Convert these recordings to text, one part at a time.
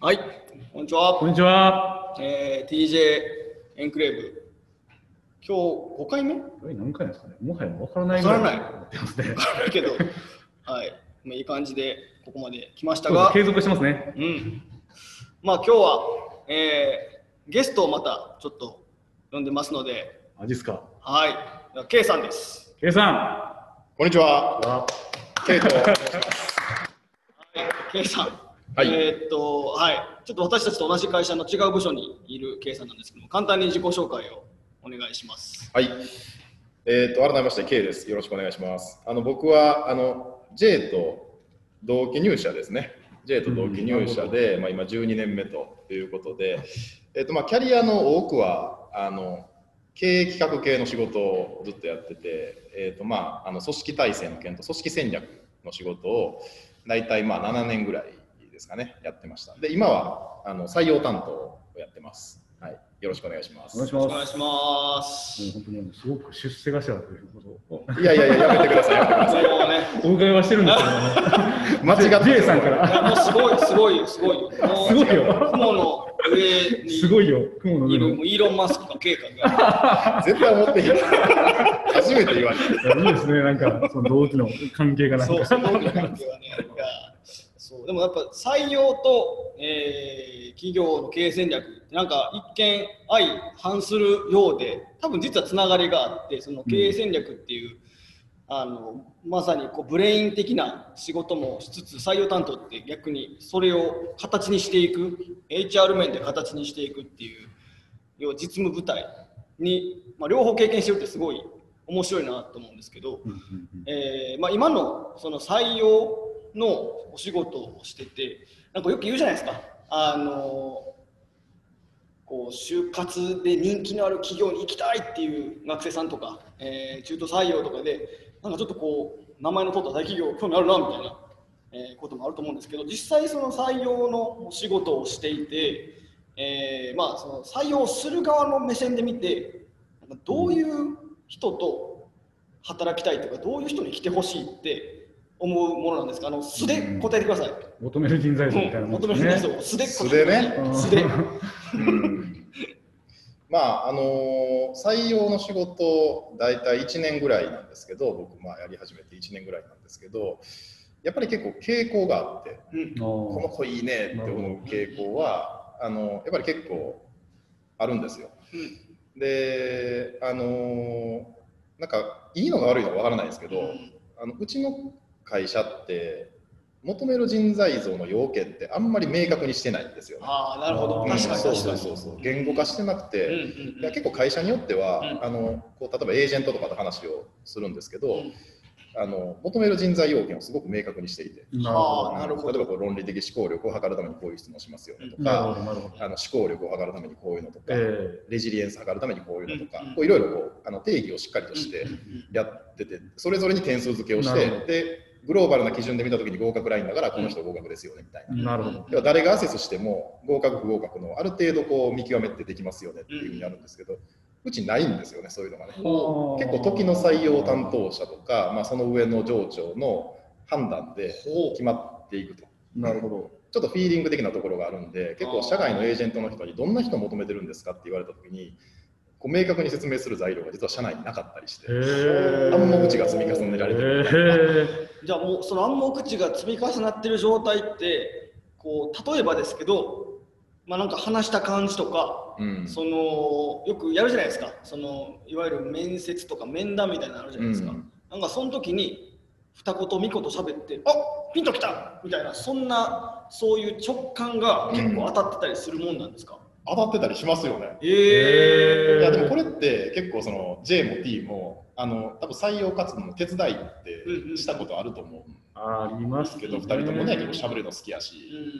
はい、こんにちは。こんにちは。えー、TJ エンクレーブ。今日5回目？何回ですかね？もはや分からないからないやってますね。からないけど、はい。まあ、いい感じでここまで来ましたが、継続してますね。うん。まあ今日は、えー、ゲストをまたちょっと呼んでますので、マジっすか。はい。では K さんです。K さこんにちは。ん。わケイト。はい、K さん。はいえーっと、はい。ちょっと私たちと同じ会社の違う部署にいる K さんなんですけども、簡単に自己紹介をお願いします。はい。えっ、と改めまして K です。よろしくお願いします。あの僕はあの J と同期入社ですね。J と同期入社で、まあ今12年目ということで、えっ、とまあキャリアの多くはあの経営企画系の仕事をずっとやってて、えっ、とまああの組織体制の件と組織戦略の仕事を大体まあ7年ぐらいですかねやってました。で今はあの採用担当をやってます。はい。よろしくお願いします。お願いします。お願いします。もう本当にすごく出世頭ということをいやいやいや、やめてください、お伺いはしてるんですけども、間違って J さんかいら。やもうすごい、すごい、すごいすごいよ雲の上にすごいよ。雲の上の。もうイーロン・マスクか K かが。絶対思ってへん。初めて言われて。いいですね。なんか、その同期の関係がなんそう、か。その関係はね。でもやっぱ採用と、えー企業の経営戦略ってなんか一見相反するようで多分実はつながりがあってその経営戦略っていう、あのまさにこうブレイン的な仕事もしつつ採用担当って逆にそれを形にしていく HR 面で形にしていくっていう要は実務部隊に、まあ、両方経験してるってすごい面白いなと思うんですけど、うんうんうん。えーまあ、今のその採用のお仕事をしててなんかよく言うじゃないですか。あのこう就活で人気のある企業に行きたいっていう学生さんとか、えー中途採用とかでなんかちょっとこう名前の通った大企業興味あるなみたいな、えーこともあると思うんですけど実際その採用のお仕事をしていて、えーまあ、その採用する側の目線で見てどういう人と働きたいとかどういう人に来てほしいって思うものなんですか？あの素で答えてください。求める人材像みたいなもん求めですね。る人素で素でね。答えて素で。うん。まあ、あのー採用の仕事、大体1年ぐらいなんですけど、僕、まあ、やり始めて1年ぐらいなんですけど、やっぱり結構傾向があって、うん。この子いいねって思う傾向は、あのやっぱり結構あるんですよ。で、あのーなんか、いいのか悪いのかわからないですけど、あのうちの会社って求める人材像の要件ってあんまり明確にしてないんですよね。ああなるほど。うん。確かにそう確かに。そうそうそう言語化してなくて、うんうんいや結構会社によっては、うん。あのこう例えばエージェントとかと話をするんですけど、うん。あの求める人材要件をすごく明確にしていて。あーなるほど。例えばこう論理的思考力を図るためにこういう質問しますよねとか、なるほど、なるほど。あの思考力を図るためにこういうのとか、えレジリエンスを図るためにこういうのとか、うんこういろいろこうあの定義をしっかりとしてうんうんやってて、それぞれに点数付けをしなるほど。て、でグローバルな基準で見たときに合格ラインだから、この人合格ですよねみたいな。ーなるほど。要は誰がアセスしても合格不合格のある程度こう見極めってできますよねっていうふうになるんですけど、うちないんですよね、そういうのがね。結構時の採用担当者とか、まあ、その上の上長の判断で決まっていくと。なるほど。ちょっとフィーリング的なところがあるんで、結構社外のエージェントの人にどんな人を求めてるんですかって言われたときに、こう明確に説明する材料が実は社内になかったりして。暗黙知が積み重ねられてる。へじゃあもうその暗黙知が積み重なってる状態ってこう例えばですけどまあなんか話した感じとか、うん。そのよくやるじゃないですか。そのいわゆる面接とか面談みたいなのあるじゃないですか、うん。なんかその時に二言三言喋ってあピンときたみたいなそんなそういう直感が結構当たってたりするもんなんですか、当たってたりしますよね。えいやでもこれって結構その J も T もあの多分採用活動の手伝いってしたことあると思うんありますですけど、2人ともね結構喋るの好きやし、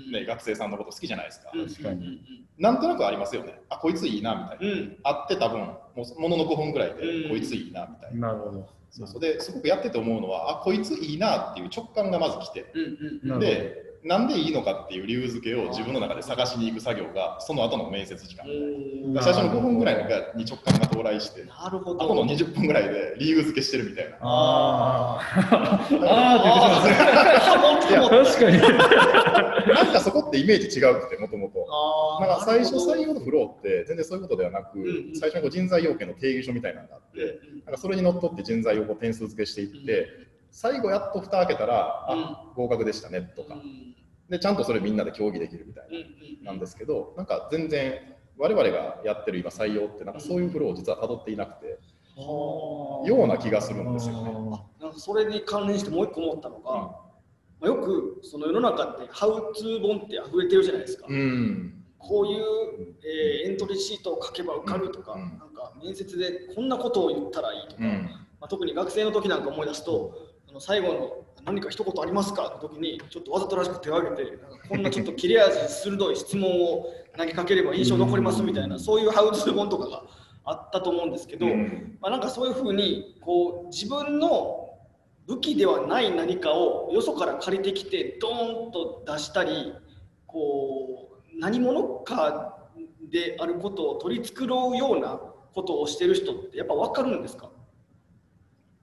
うん。ね、学生さんのこと好きじゃないですか、うん確かになんとなくありますよね。あこいついいなみたいな、うん。会って多分ものの5分ぐらいで、うん。こいついいなみたいな、なるほど。そうそう。ですごくやってて思うのはあこいついいなっていう直感がまず来て。でなんでいいのかっていう理由付けを自分の中で探しに行く作業がその後の面接時間。うん最初の5分ぐらいに直感が到来してなるほど。あとの20分ぐらいで理由付けしてるみたいな。あー。あー。って言ってますね。いや、確かに。なんかそこってイメージ違うくてもともとなんか最初採用のフローって全然そういうことではなく、んうん。最初にこう人材要件の定義書みたいなのがあって、うんなんかそれにのっとって人材をこう点数付けしていって、最後やっと蓋開けたら、あ合格でしたねとか、うんでちゃんとそれみんなで協議できるみたいうんななんですけど、なんか全然我々がやってる今採用ってなんかそういうフローを実は辿っていなくて、はあような気がするんですよね。なんかそれに関連してもう一個思ったのが、まあ、よくその世の中ってハウツー本って溢れてるじゃないですか、うん、こういう、えーエントリーシートを書けば受かるとか、うん。なんか面接でこんなことを言ったらいいとか、うん、まあ、特に学生の時なんか思い出すと、あの最後の何か一言ありますか？の時にちょっとわざとらしく手を挙げてこんなちょっと切れ味鋭い質問を投げかければ印象残りますみたいなそういうハウツー本とかがあったと思うんですけど、うん。まあ、なんかそういうふうにこう自分の武器ではない何かをよそから借りてきてドーンと出したりこう何者かであることを取り繕うようなことをしてる人ってやっぱ分かるんですか？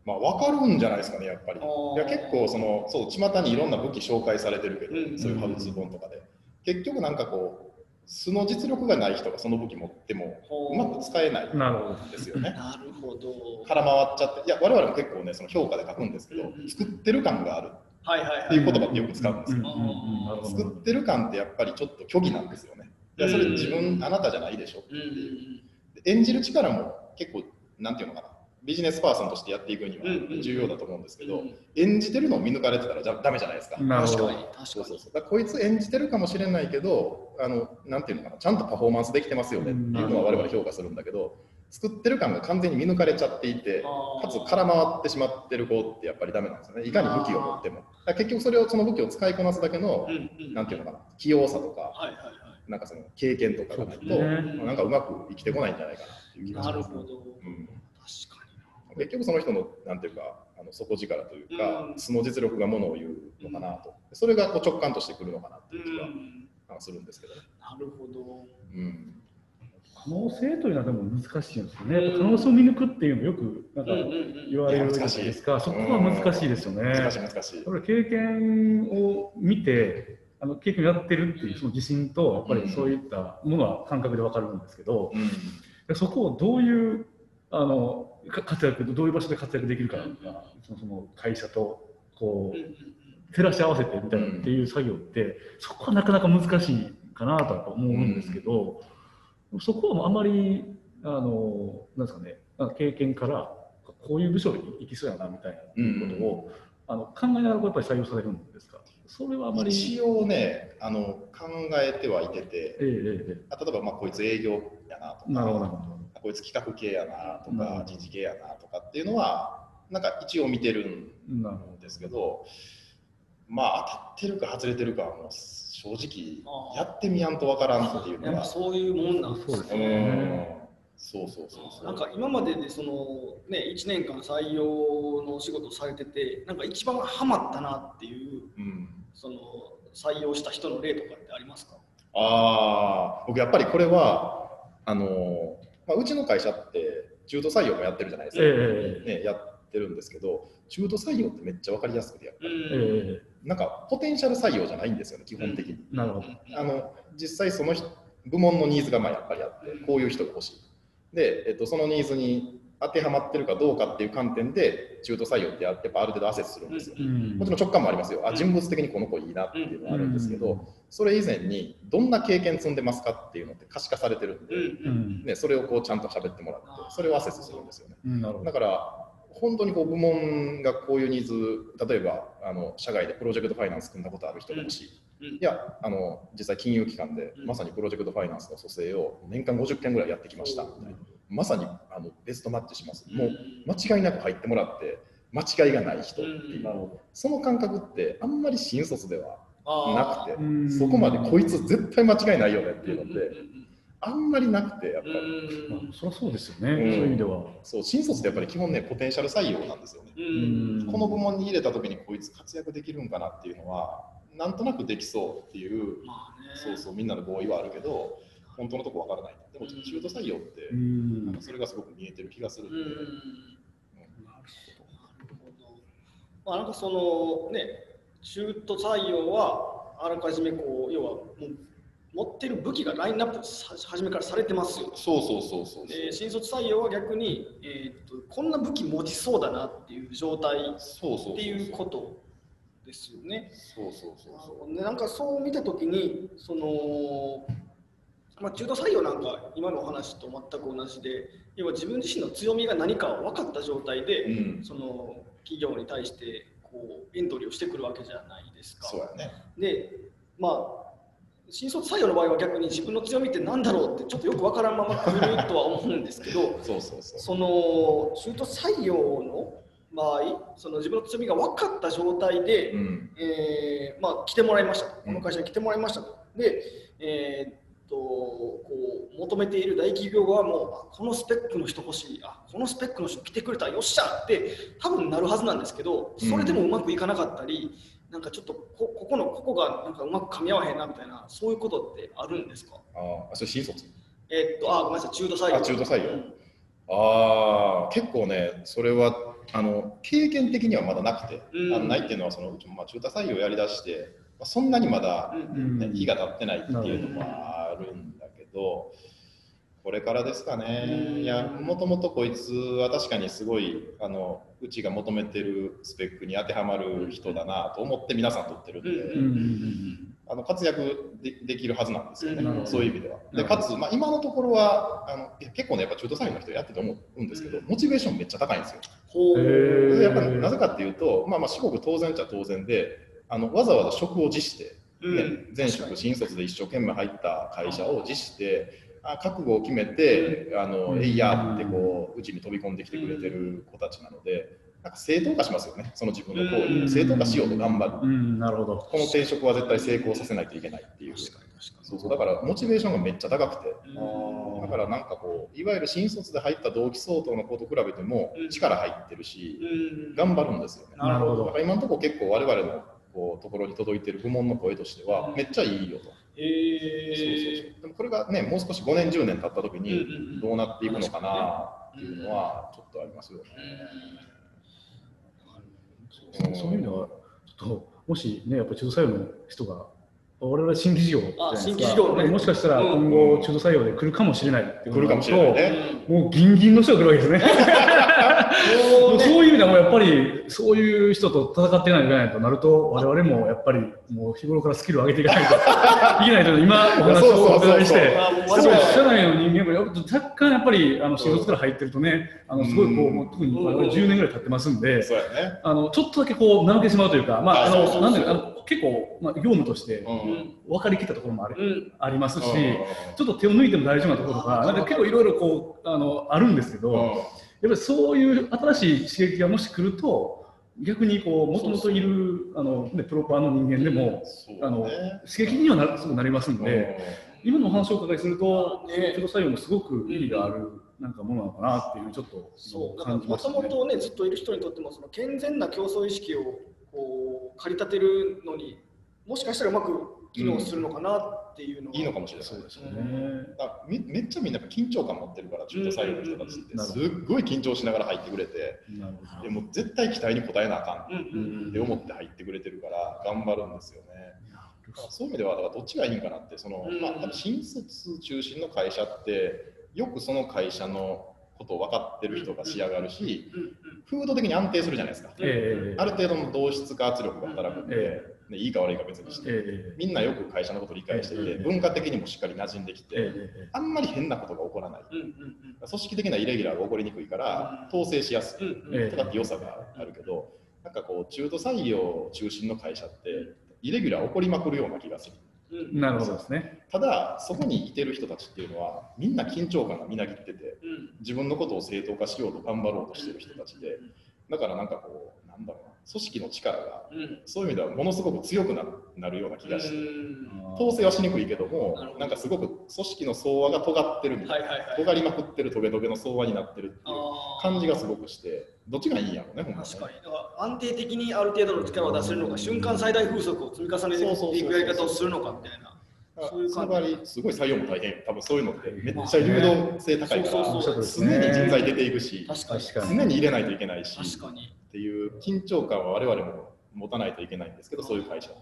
まあ分かるんじゃないですかね、やっぱり。いや結構その、そう、巷にいろんな武器紹介されてるけど、うんそういうハウツー本とかで。結局なんかこう、素の実力がない人がその武器持ってもほう。まく使えないなるほどんですよね。なるほど。空回っちゃって、いや、我々も結構ね、その評価で書くんですけど作ってる感がある。はいはいはい。っていう言葉ってよく使うんですよ。うんうんうん。なるほど作ってる感ってやっぱりちょっと虚偽なんですよね。いや、それ自分、あなたじゃないでしょってう。んうんいう。演じる力も結構、なんていうのかな、ビジネスパーソンとしてやっていくには重要だと思うんですけど、うん。演じてるのを見抜かれてたらじゃダメじゃないですか。確かに確かに。そうそうそう。こいつ演じてるかもしれないけどあの、なんていうのかな、ちゃんとパフォーマンスできてますよね。っていうのは我々評価するんだけど、作ってる感が完全に見抜かれちゃっていて、かつ空回ってしまってる子ってやっぱりダメなんですよね。いかに武器を持っても。結局それをその武器を使いこなすだけの、うんうんなんていうのかな、器用さとか、はいはいはなんかその経験とかがないと、ねまあなんかうまく生きてこないんじゃないかなっていう気いがします。なるほど、うん。確か結局その人のなんていうかあの底力というか、うん。素の実力がものを言うのかなと、それがこう直感としてくるのかなってにいう気がするんですけどね。なるほど。うん。可能性というのはでも難しいんですよね。可能性を見抜くっていうのもよくなんか言われるじゃないですか。そこは難しいですよね。難しい難しい。これ経験を見て、あの経験をやってるっていうその自信と、やっぱりそういったものは感覚でわかるんですけど、うん。でそこをどういうあのか活躍、どういう場所で活躍できるかが、そのその会社とこうんうんう照らし合わせてみたいなっていう作業って、そこはなかなか難しいかなとは思うんですけど、そこはあまりあのなんですかね、経験からこういう部署に行きそうやなみたいなことを、あの考えながらやっぱり採用されるんですか？それはあまり。一応ねあの考えてはいてて、ええええ例えばまあこいつ営業やなとえ、なるほどなかるほど。こいつ企画系やなとか人事系やなとかっていうのはなんか一応見てるんですけどまあ当たってるか外れてるかはもう正直やってみやんとわからんっていうのやっぱがそういうもんなんですそうですうねん。そうそうそうそう。なんか今まででそのね1年間採用のお仕事をされててなんか一番ハマったなっていううん。その採用した人の例とかってありますか？ああ僕やっぱりこれはあの、まあ、うちの会社って中途採用もやってるじゃないですか、ええね、やってるんですけど中途採用ってめっちゃ分かりやすくてやっぱうりええなんかポテンシャル採用じゃないんですよね基本的に、なるほど。あの実際その人部門のニーズがまあやっぱりあってこういう人が欲しい。で、えっと、そのニーズに当てはまってるかどうかっていう観点で中途採用ってやっぱある程度アセスするんですよ、うん。もちろん直感もありますよ。あうん。人物的にこの子いいなっていうのはあるんですけど、うん。それ以前にどんな経験積んでますかっていうのって可視化されてるんで、ね、それをこうちゃんと喋ってもらってそれをアセスするんですよね。だから本当にこう部門がこういうニーズ例えばあの社外でプロジェクトファイナンス組んだことある人が欲しい、いやあの実際金融機関でうん。まさにプロジェクトファイナンスの蘇生を年間50件ぐらいやってきました。みたいなまさにあのベストマッチします。もう間違いなく入ってもらって間違いがない人っていう、その感覚ってあんまり新卒ではなくてそこまでこいつ絶対間違いないよねっていうのってうんうん。あんまりなくてやっぱり、うん。まあそりゃそうですよね、うん。そういう意味では。そう新卒ってやっぱり基本ねポテンシャル採用なんですよね、うん。この部門に入れた時にこいつ活躍できるんかなっていうのはなんとなくできそうっていう、まあね。そうそうみんなの合意はあるけど本当のとこわからないでも中途採用ってう、ん。なんかそれがすごく見えてる気がするんで、うん。なるほど。まあなんかそのね中途採用はあらかじめこう要はもう持ってる武器がラインナップさ初めからされてますよ。そうそうそうそうで新卒採用は逆に、えー、とこんな武器持ちそうだなっていう状態っそうそうそう。ていうことですよね。そうそうそうそう。でなんかそう見たときにその、まあ、中途採用なんか今のお話と全く同じで要は自分自身の強みが何か分かった状態で、うん。その企業に対してこうエントリーをしてくるわけじゃないですか。そうやね。でまあ新卒採用の場合は逆に自分の強みって何だろうってちょっとよく分からんまま来るとは思うんですけど そうそうそう。その中途採用の場合その自分の強みが分かった状態で、うん。えーまあ、来てもらいましたこの会社に来てもらいましたと。で、えーっとこう求めている大企業はもうあこのスペックの人欲しいあこのスペックの人来てくれたよっしゃって多分なるはずなんですけどそれでもうまくいかなかったり、なんかちょっとこここのここがなんかうまく噛み合わへんなみたいなそういうことってあるんですか？ああそれ新卒？えーっとあごめんなさい中途採用。あ中途採用。うん。ああ結構ねそれはあの経験的にはまだなくて、うん。あのないっていうのはそのうちもまあ中途採用やりだして、まあ、そんなにまだ、うん。ね日が経ってないっていうのはあるんだけどこれからですかね、うん。いやもともとこいつは確かにすごいあのうちが求めてるスペックに当てはまる人だなと思って皆さん取ってるんで、あの活躍でできるはずなんですよね、うん。そういう意味では。でかつ、まあ、今のところはあの結構ねやっぱ中途採用の人やってて思うんですけど、うん。モチベーションめっちゃ高いんですよ。でやっぱりなぜかっていうと、まあ、まあ至極当然っちゃ当然であのわざわざ職を辞して、ねうん。前職新卒で一生懸命入った会社を辞してあ覚悟を決めて、あのうん。えいやってこううちに飛び込んできてくれてる子たちなのでなんか正当化しますよねその自分の行為うん。を正当化しようと頑張る。うん、なるほど。この転職は絶対成功させないといけないっていう。そうそう。だからモチベーションがめっちゃ高くて、うん。だからなんかこういわゆる新卒で入った同期相当の子と比べてもうん。力入ってるし、うん。頑張るんですよね。なるほど。だから今のところ結構我々のこうところに届いてる部門の声としてはめっちゃいいよと。えそうそうーそう。でもこれがねもう少し5年10年経った時にうんどうなっていくのかなっていうのはちょっとありますよね。そうそういう意味では、ちょっと、もしね、やっぱ中途採用の人が、我々新規事業じゃないですか。あ新規事業ね。もしかしたら今後、中途採用で来るかもしれないっていう来るかもしれないね。もうギンギンの人が来るわけですね。ももうそういう意味ではもうやっぱりそういう人と戦っていかないといけないとなると我々もやっぱりもう日頃からスキルを上げていかないと いけないという今お話をお伺いして社内の人間も若干やっぱりあの新卒から入ってるとねあのすごいこううん。もう特に我々10年ぐらい経ってますんでね。あのちょっとだけこう怠けてしまうというかまああのなんであの結構まあ業務として分かりきったところもありうん。ありますしうん。ちょっと手を抜いても大丈夫なところとかなんか結構いろいろこうあのあるんですけど。うん。やっぱりそういう新しい刺激がもし来ると逆にこうもともといるあの、ね、プロパーの人間でもあのね刺激にはなるすぐなりますんで、今のお話をお伺いすると、ね。中途採用もすごく意義があるなんかものなのかなっていうちょっとそう。だからもと感じましたね。もとねずっといる人にとってもその健全な競争意識をこう駆り立てるのにもしかしたらうまく機能するのかなっていうのは、いいのかもしれない。そうですよね。あみめっちゃみんな緊張感持ってるから中途採用の人たちってうん。すっごい緊張しながら入ってくれて。でもう絶対期待に応えなあかうんうんん。って思って入ってくれてるから頑張るんですよね。そういう意味ではだからどっちがいいんかなってその、うんまあ、新卒中心の会社ってよくそど、会社のことを分かってる人が仕上がるし、風土的に安定するじゃないですか。ええある程度の同質化圧力が働くんで、えね、いいか悪いか別にして、ええみんなよく会社のことを理解していて、文化的にもしっかり馴染んできて、あんまり変なことが起こらない。組織的なイレギュラーが起こりにくいから、統制しやすいとかって良さがあるけど、なんかこう、中途採用中心の会社って、イレギュラー起こりまくるような気がする。うん。なるほどですね。ただ、そこにいてる人たちっていうのは、みんな緊張感がみなぎってて、うん。自分のことを正当化しようと頑張ろうとしてる人たちで、だからなんかこう、なんだろうな、組織の力が、うん。そういう意味ではものすごく強くななるような気がして、うん。統制はしにくいけどもなんかすごく組織の相和が尖ってるみたいな、はいはいはい。尖りまくってるトゲトゲの相和になってるっていう感じがすごくしてどっちがいいんやろうね、ほんま確かに。だから安定的にある程度の力を出せるのか、瞬間最大風速を積み重ねていくやり方をするのかみたいな。そういう感じすごい採用も大変、多分そういうのってめっちゃ流動性高いかそうそうら、そう常に人材出ていくし、常に入れないといけないし、確かに。っていう緊張感は我々も持たないといけないんですけど、そういう会社って。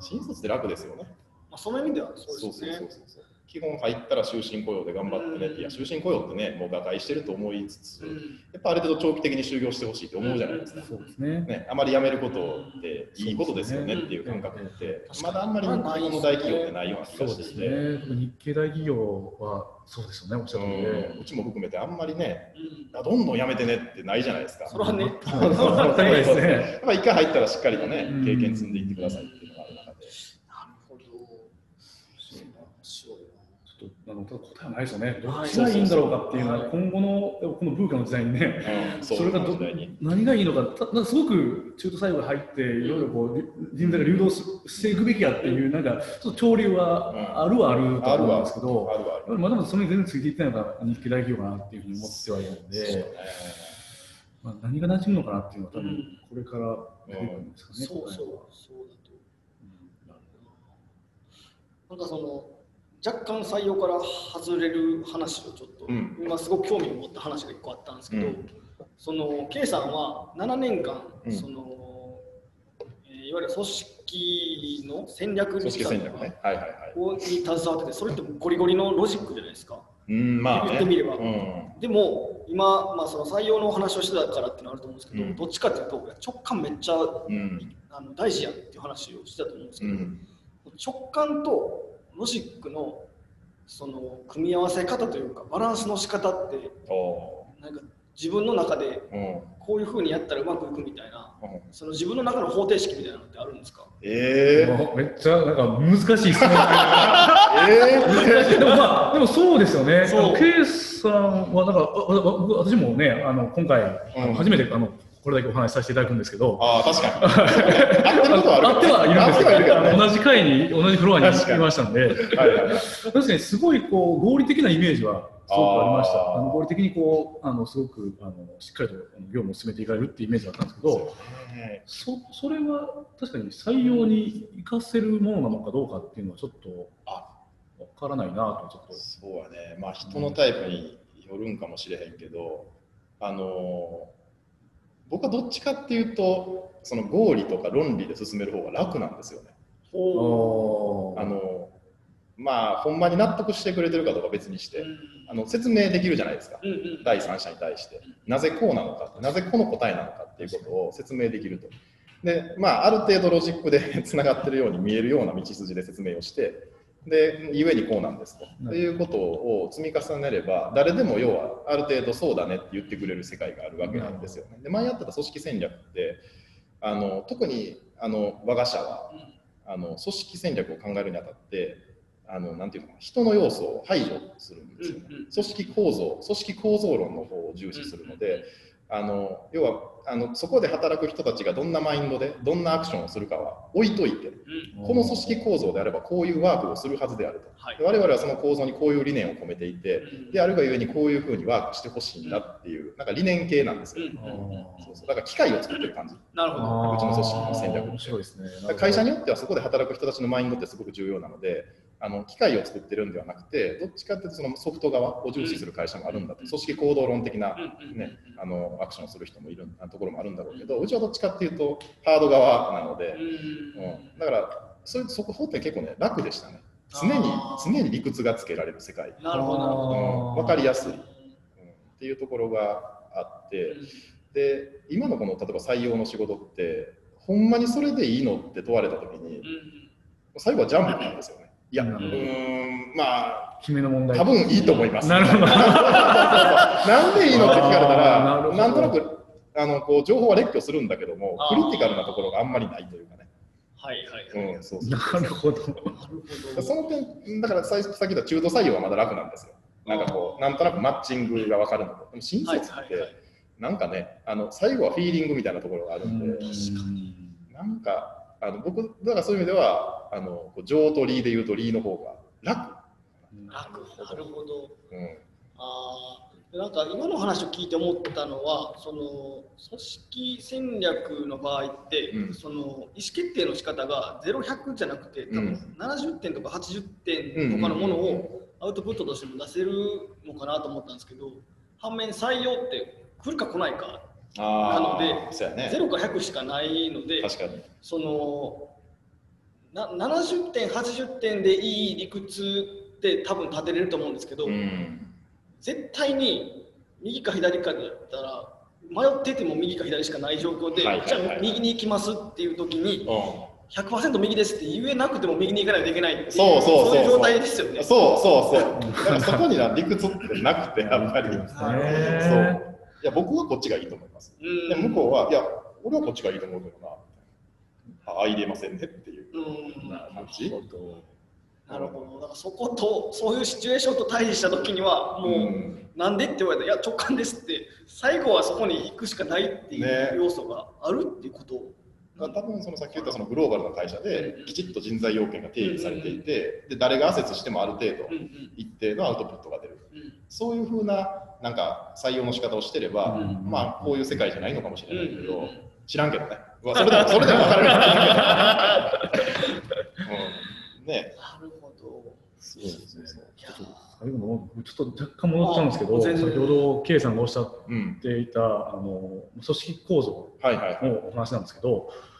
新卒って楽ですよね。まあ、その意味ではそうそうそうですね。そうそう。基本入ったら終身雇用で頑張ってねって、いや、終身雇用ってね、もう瓦解してると思いつつ、うん。やっぱある程度長期的に就業してほしいって思うじゃないですか。そうですね。ね、あまり辞めることっていいことですよねっていう感覚って、まだあんまり日本の大企業ってないような気そうですがしてね。日系大企業はそうですよね、おっしゃる通りでうん。うちも含めてあんまりね、どんどん辞めてねってないじゃないですか。それはね、当たり前ですね。やっぱ一回入ったらしっかりとねうん、経験積んでいってくださいっていうのがある中で。なるほど。そうだ面白いなちょっとあのただ答えはないですよね。どはい。っちがいいんだろうかっていうのは、今後のこのブーカの時代にね、うんそれがど何がいいのか、たすごく中途最後に入って、いろいろこうり人材が流動ししていくべきやっていう、なんかちょっと潮流はあるはあるとあるわ思うんですけど、まだまだそれに全然ついていってないのが日系大企業かなっていうふうに思ってはいるのそうでね、まあ、何が馴染むのかなっていうのは多分これから出てくるんですかね。そうう。だと。なんかその若干採用から外れる話をちょっと、うん今すごく興味を持った話が一個あったんですけど、うんその K さんは7年間、うんそのえーいわゆる組織の戦略組織戦略ね。はいはいはい。をに携わっててそれってゴリゴリのロジックじゃないですか。うん、まあね。言ってみればうんでも今、まあ、その採用のお話をしてたからっていうのはあると思うんですけど、うんどっちかっていうと直感めっちゃうん。あの大事やっていう話をしてたと思うんですけど、うん。直感とロジックのその組み合わせ方というかバランスの仕方っておなんか自分の中でーうん。こういうふうにやったらうまくいくみたいなうん。その自分の中の方程式みたいなのってあるんですか？ええもうめっちゃなんか難しい質問。ええ でもまあでもそうですよね。そう。あのケイさんはなんか私もねあの今回、あのうん。初めてあのこれだけお話しさせていただくんですけど。ああ、確かに。あってることはあるあってはいるんですけどね。ど同じ階に同じフロアにいましたんで。はい確かにすごいこう合理的なイメージはすごくありました。あの合理的にこうあのすごくあのしっかりと業務を進めていかれるっていうイメージだったんですけどね。そそれは確かに採用に生かせるものなのかどうかっていうのはちょっとあわからないなとちょっと。そうはね、まあ人のタイプによるんかもしれへんけど、あのー僕はどっちかっていうと、その合理とか論理で進める方が楽なんですよね。ほあのーまあ、ほんまに納得してくれてるかどうか別にして、あの説明できるじゃないですか。うんうん。第三者に対して。なぜこうなのか。なぜこの答えなのかっていうことを説明できると。でまあある程度ロジックで つながってるように見えるような道筋で説明をしてでゆえにこうなんですと。っていうことを積み重ねれば誰でも要はある程度そうだねって言ってくれる世界があるわけなんですよね。で前やってた組織戦略ってあの特にあの我が社はあの組織戦略を考えるにあたってあのなんていうのかな人の要素を排除するんですよね、組織構造組織構造論の方を重視するので、あの要はあのそこで働く人たちがどんなマインドでどんなアクションをするかは置いといてうん。この組織構造であればこういうワークをするはずであると。はい。で我々はその構造にこういう理念を込めていてうん。であるがゆえにこういうふうにワークしてほしいんだっていうなんか理念系なんですよ、うん。うん。そうそう。だから機械を作ってる感じ。なるほど。うちの組織の戦略面白いですね。だか。ら会社によってはそこで働く人たちのマインドってすごく重要なのであの機械を作ってるんではなくてどっちかっていうとそのソフト側を重視する会社もあるんだと、うん。組織行動論的な、ね、あのアクションをする人もいるところもあるんだろうけどうちはどっちかっていうとハード側なので、うんうん、だからそういうそこ方って結構ね楽でしたね。常に常に理屈がつけられる世界、なるほど。うん、分かりやすい、うん、っていうところがあって。で今のこの例えば採用の仕事ってほんまにそれでいいのって問われた時にうん。最後はジャンプなんですよね。いや、うん、まあ、決めの問題。多分いいと思います。なるほど。なんでいいのって聞かれたら、なんとなくあのこう情報は列挙するんだけども、クリティカルなところがあんまりないというかね。はいはいはいうん、そうそうなるほどなるほど。その点、だからささっき言った中途採用はまだ楽なんですよ。なんかこう、なんとなくマッチングが分かるのと。でも新卒って、なんかね、あの最後はフィーリングみたいなところがあるんで、うん。なんか、あの僕、だからそういう意味では、あの情と理で言うと理の方が楽。楽。なるほど。うん。あなんか今の話を聞いて思ったのはその組織戦略の場合って、うん。その意思決定の仕方が0100じゃなくて多分70点とか80点とかのものをアウトプットとしても出せるのかなと思ったんですけど反面採用って来るか来ないかあなのでね。0か100しかないので確かに。そのな70点80点でいい理屈って多分立てれると思うんですけど、うん。絶対に右か左かだったら迷ってても右か左しかない状況で、はいはいはい。じゃあ右に行きますっていう時にう100%右ですって言えなくても右に行かないといけないっていうそうそうそうそう。いう状態ですよね。ん、。そうそうそう。だからそこには理屈ってなくてやっぱり。そうねいや僕はこっちがいいと思います。うん。で向こうはいや俺はこっちがいいと思うけどな。あ入れませんねっていう。感じるほど。なるほど。だからそことそういうシチュエーションと対峙した時にはもう、うん。なんでって言われたらいや直感ですって最後はそこに行くしかないっていね。う要素があるっていうこと。を。多分そのさっき言ったそのグローバルな会社でうん。きちっと人材要件が定義されていてで誰がアセスしてもある程度一定のアウトプットが出る。うんそういうふうななんか採用の仕方をしてれば、うん。まあこういう世界じゃないのかもしれないけど、うん。知らんけどね。うわそれでもそれでも分かる。かうん、ね。なるほど。そうそうそういやちょっと最後のちょっと若干戻っちゃうんですけど先ほど K さんがおっしゃっうんていたあの組織構造はいはいはい。のお話なんですけどい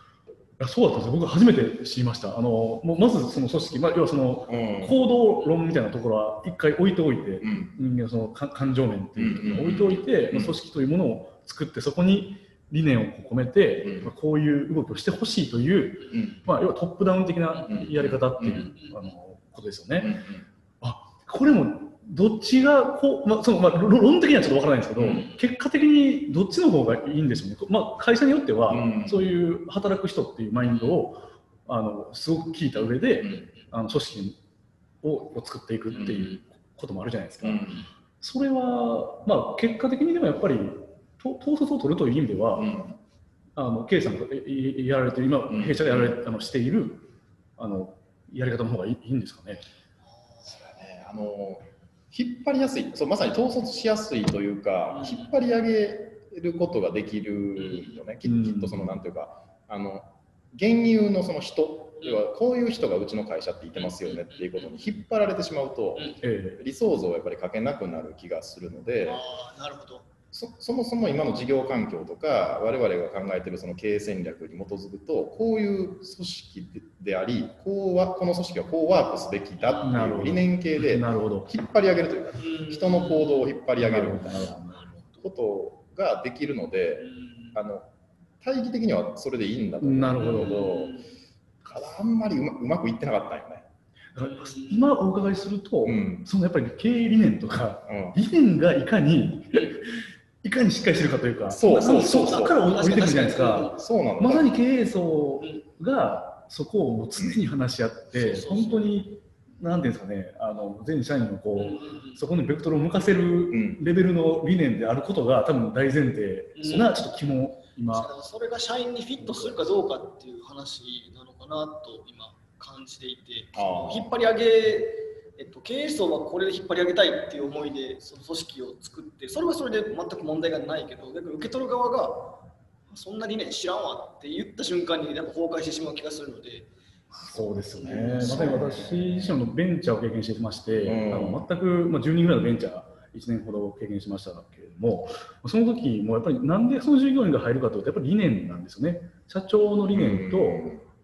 やそうだったんですよ。僕初めて知りました。あのもうまずその組織、まあ、要はそのうん。行動論みたいなところは一回置いておいてうん。人間のそのか感情面っていうところを置いておいて、まあ組織というものを作ってそこに理念を込めて、うん。まあこういう動きをしてほしいという、うん。まあ、要はトップダウン的なやり方っていう、うん。あのことですよね。うん。あこれもどっちがこう、まあそのまあ、論論的にはちょっとわからないんですけど、うん。結果的にどっちの方がいいんでしょうね、まあ、会社によっては、うん。そういう働く人っていうマインドをあのすごく聞いた上で、うん。あの組織をを作っていくっていうこともあるじゃないですか。うん。それは、まあ、結果的にでもやっぱりと統率を取るという意味では、うん。あの K さんがやられてる今、うん。弊社がやられあのしているあのやり方の方がいいんですかね。そうやね。あの引っ張りやすいそうまさに統率しやすいというか、うん。引っ張り上げることができるよね、きっとそのなんていうかあの現有のその人要はこういう人がうちの会社って言ってますよねっていうことに引っ張られてしまうと、理想像をやっぱり書けなくなる気がするのでなるほど。そそもそも今の事業環境とか我々が考えているその経営戦略に基づくとこういう組織ででありこうはこの組織はこうワークすべきだっていう理念系えで。引っ張り上げるというか人の行動を引っ張り上げるみたいなことができるので。あの大義的にはそれでいいんだと思う。んだけなるほど。ただあんまりうまうまくいってなかったんよね。今お伺いすると、うん。そのやっぱり経営理念とかうん。理念がいかにいかにしっかりしてるかというかそうそうそうそこから降りてくるじゃないですか。そうなの。まさに経営層がそこをもう常に話し合って、本当になんていうんですかねあの全社員のこう、うん。そこにベクトルを向かせるん。レベルの理念であることが多分大前提。うん。なちょっと気も今、それが社員にフィットするかどうかっていう話なのかなと今感じていて引っ張り上げ、えっと、経営層はこれで引っ張り上げたいっていう思いでその組織を作ってそれはそれで全く問題がないけど逆に受け取る側がそんな理念知らんわって言った瞬間になんか崩壊してしまう気がするので。そうですよね、まさに私自身もベンチャーを経験してまして、うん。あの全く、まあ、10人ぐらいのベンチャー、1年ほど経験しましたけれども、その時もやっぱりなんでその従業員が入るかというと、やっぱり理念なんですよね、社長の理念と、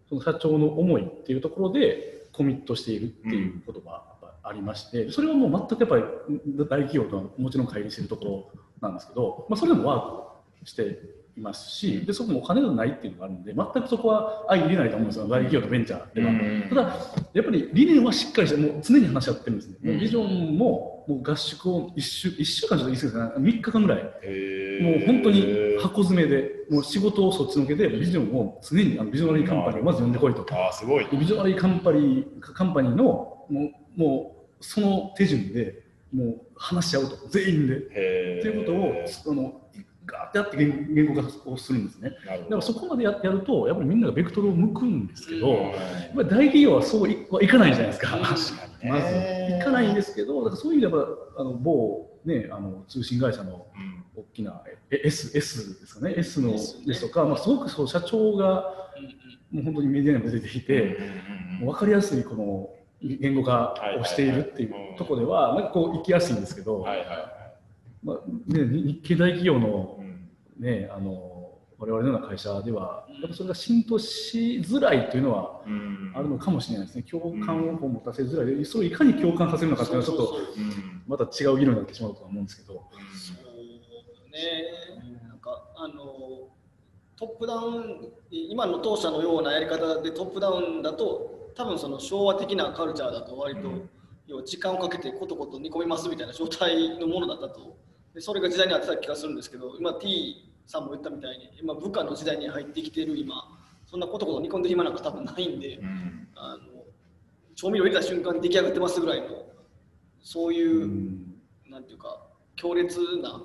その社長の思いっていうところでコミットしているっていうことがやっぱありまして、それはもう全くやっぱり大企業とはもちろん乖離しているところなんですけど、まあ、それでもワークしていますし、でそこもお金がないっていうのがあるので、全くそこは相入れないと思うんですよ、大企業とベンチャーでは。うんただ、やっぱり理念はしっかりして、もう常に話し合ってるんですね。もううんビジョンももう合宿を1週 ,1 週間ちょっと言い過ぎですね、3日間ぐらい、もう本当に箱詰めで、もう仕事をそっちのけで、ビジョンを常にあのビジョナリーカンパニーをまず呼んでこいと。あーすごい。ビジョナリーカンパニーカンパニーのもうもうその手順でもう話し合うと、全員で。へということをあのガーってやって言言語化をするんですね。だからそこまでややると、やっぱりみんながベクトルを向くんですけど、うん。やっぱり大企業はそういはいかないじゃないですか。確かにね。まず。いかないんですけど、だからそういう意味ではあの某ね、あの通信会社のうん。大きなえ S, S ですかね。S のですとか、まあ、すごくそう社長がもう本当にメディアにも出ていて、う分かりやすいこの言語化をしているっていうところでは、なんかこう行きやすいんですけど、はいはいはい。まあね、日系大企業の,、うん。ね、あの我々のような会社では、やっぱそれが浸透しづらいというのはうん。あるのかもしれないですね、共感を持たせづらい。で、それをいかに共感させるのかっていうのは、ちょっとまた違う議論になってしまうとは思うんですけど。そうね、なんかあのトップダウン、今の当社のようなやり方でトップダウンだと、多分その昭和的なカルチャーだと、割と、うん。要は時間をかけてコトコト煮込みますみたいな状態のものだったと、でそれが時代に合ってた気がするんですけど、今、T さんも言ったみたいに、今、部下の時代に入ってきている今、そんなコトコト煮込んでる暇なんか多分ないんで。うん。あの調味料入れた瞬間に出来上がってますぐらいのそういう、うん。なんていうか強烈な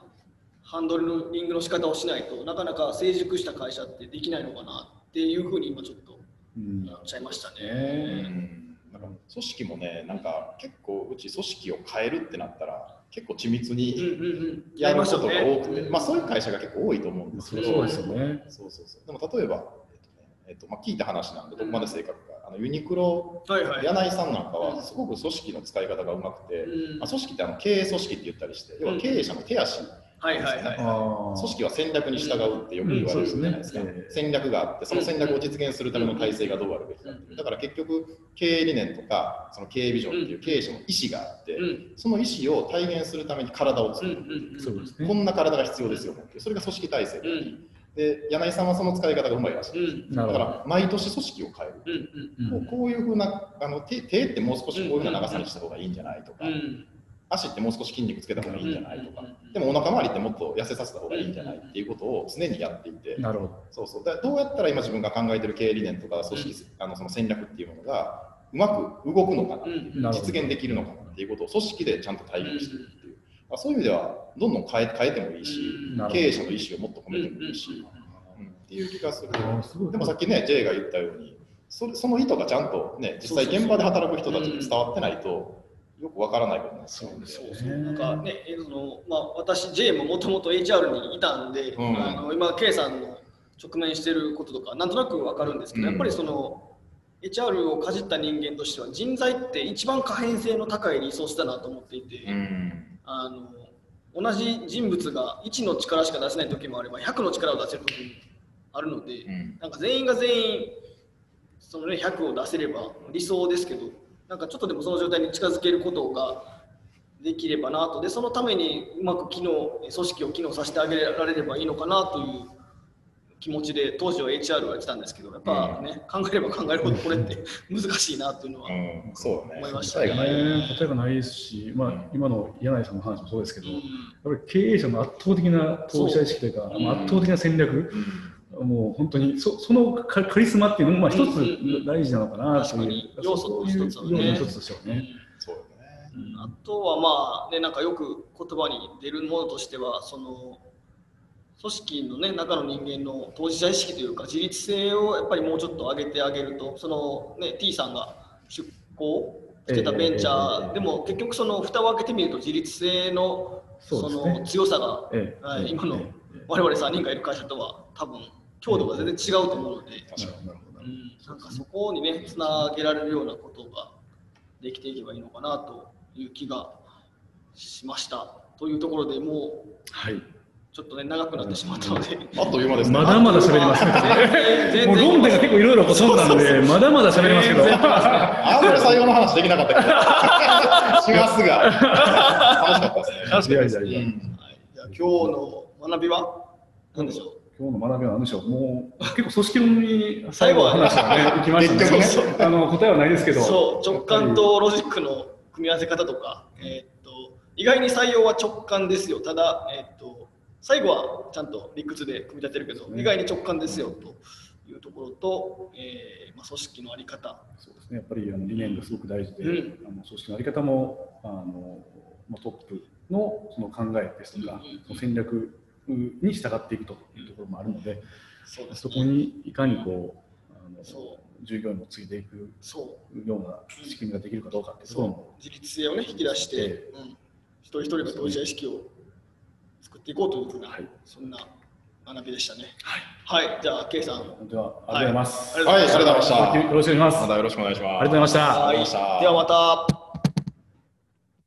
ハンドルリングの仕方をしないとなかなか成熟した会社ってできないのかなっていうふうに今ちょっとうん。思っちゃいましたね。うん。なんか組織もねなんか結構うち組織を変えるってなったら結構緻密うんにやることが多くて、うんまあそういう会社が結構多いと思うんですけど、そうですよね。そうそうそう。でも例えば、えっとねえっとまあ、聞いた話なんでどこまで正確か、あのユニクロ。柳井さんなんかはすごく組織の使い方がうまくて、うん。まあ、組織ってあの経営組織って言ったりして要は経営者の手足、はいはいはい。あ組織は戦略に従うってよく言われるじゃないですか、うんそうですね。戦略があってその戦略を実現するための体制がどうあるべきか。っていうだから結局経営理念とかその経営ビジョンっていう経営者の意思があって、うんその意思を体現するために体を作うんる、うんそうですね。こんな体が必要ですよそれが組織体制で,、うん。で柳井さんはその使い方がうまいらしい、うん。だから毎年組織を変える、うんうんもうこういうふうなあの手手ってもう少しこういうふうな長さにした方がいいんじゃないとか、うんうん足ってもう少し筋肉つけた方がいいんじゃないとか、うんうんうんでもお腹周りってもっと痩せさせた方がいいんじゃないっていうことを常にやっていて、なるほど。そうそう。だからどうやったら今自分が考えてる経営理念とか組織、あのその戦略っていうものがうまく動くのかな実現できるのかなっていうことを組織でちゃんと体現していくっていう、まあ、そういう意味ではどんどん変え変えてもいいし、経営者の意思をもっと込めてもいいし、うんっていう気がする。でもさっきね J が言ったようにそれその意図がちゃんとね実際現場で働く人たちに伝わってないとよくわからないことなんですよね。そうそう。なんかね、えーそのまあ、私、J ももともと HR にいたんで、うん。あの今、K さんの直面していることとか、なんとなく分かるんですけど、うん。やっぱりその HR をかじった人間としては、人材って一番可変性の高いリソースだなと思っていて、うん。あの同じ人物が1の力しか出せない時もあれば、100の力を出せる時もあるので、うん。なんか全員が全員その、ね、100を出せれば理想ですけどなんかちょっとでもその状態に近づけることができればなと。でそのためにうまく機能組織を機能させてあげられればいいのかなという気持ちで当時は HR をやってたんですけどやっぱね、考えれば考えるほどこれって難しいなというのは、うん、そうだね。思いました答えがないよね。ね、答えがないですし、まあ、今の柳井さんの話もそうですけど、うん。やっぱり経営者の圧倒的な当事者意識というか、そうまあ圧倒的な戦略、もう本当にそそのカカリスマっていうのもまあ一うんうん。うんつ大事なのかなというに。要素の一つはね。そういう要素の一つとしてはね。そう。あとはまあねなんかよく言葉に出るものとしてはその組織のね中の人間の当事者意識というか自律性をやっぱりもうちょっと上げてあげるとそのね T さんが出向してたベンチャーでも結局その蓋を開けてみると自律性のその強さがええはい今のええ我々3人がいる会社とは多分強度が全然違うと思うので。確かに。なるほどなるほどうん、なんかそこにね、つなげられるようなことができていけばいいのかなという気がしました。というところでもうはい。ちょっとね、長くなってしまったので。あっという間ですね。まだまだ喋りますね。もう論点が結構いろいろ飛んだんで、まだまだ喋りますけど。あんまり採用の話できなかったけど。4月が。楽しかったですね。確かにいやいやいやうんはい、じゃあ今日の学びは何でしょう？今日の学びは何でしょう？もう結構組織論に最後は話がね、行きましたね。あの答えはないですけど。そう直感とロジックの組み合わせ方とか、えーっと意外に採用は直感ですよただ、えーっと最後はちゃんと理屈で組み立てるけど、ね意外に直感ですよというところと、えーまあ、組織の在り方そうですね。やっぱりあの理念がすごく大事で、うんあの組織のあり方もあのまあトップのその考えですとか、うんうんその戦略に従っていくというところもあるので、そうですそこにいかにこうあのそ従業員もついていくそう。ような仕組みができるかどうかっていうところも自立性をね引き出して、えうん、一人一人の当事者意識を作っていこうというふうな、はい。そんな学びでしたね。はい、じゃあ、ケイさん。本当はありがとうございます。はい、ありがとうございました。よろしくお願いします。またよろしくお願いします。ありがとうございました。はいありがとうございました。ではまた。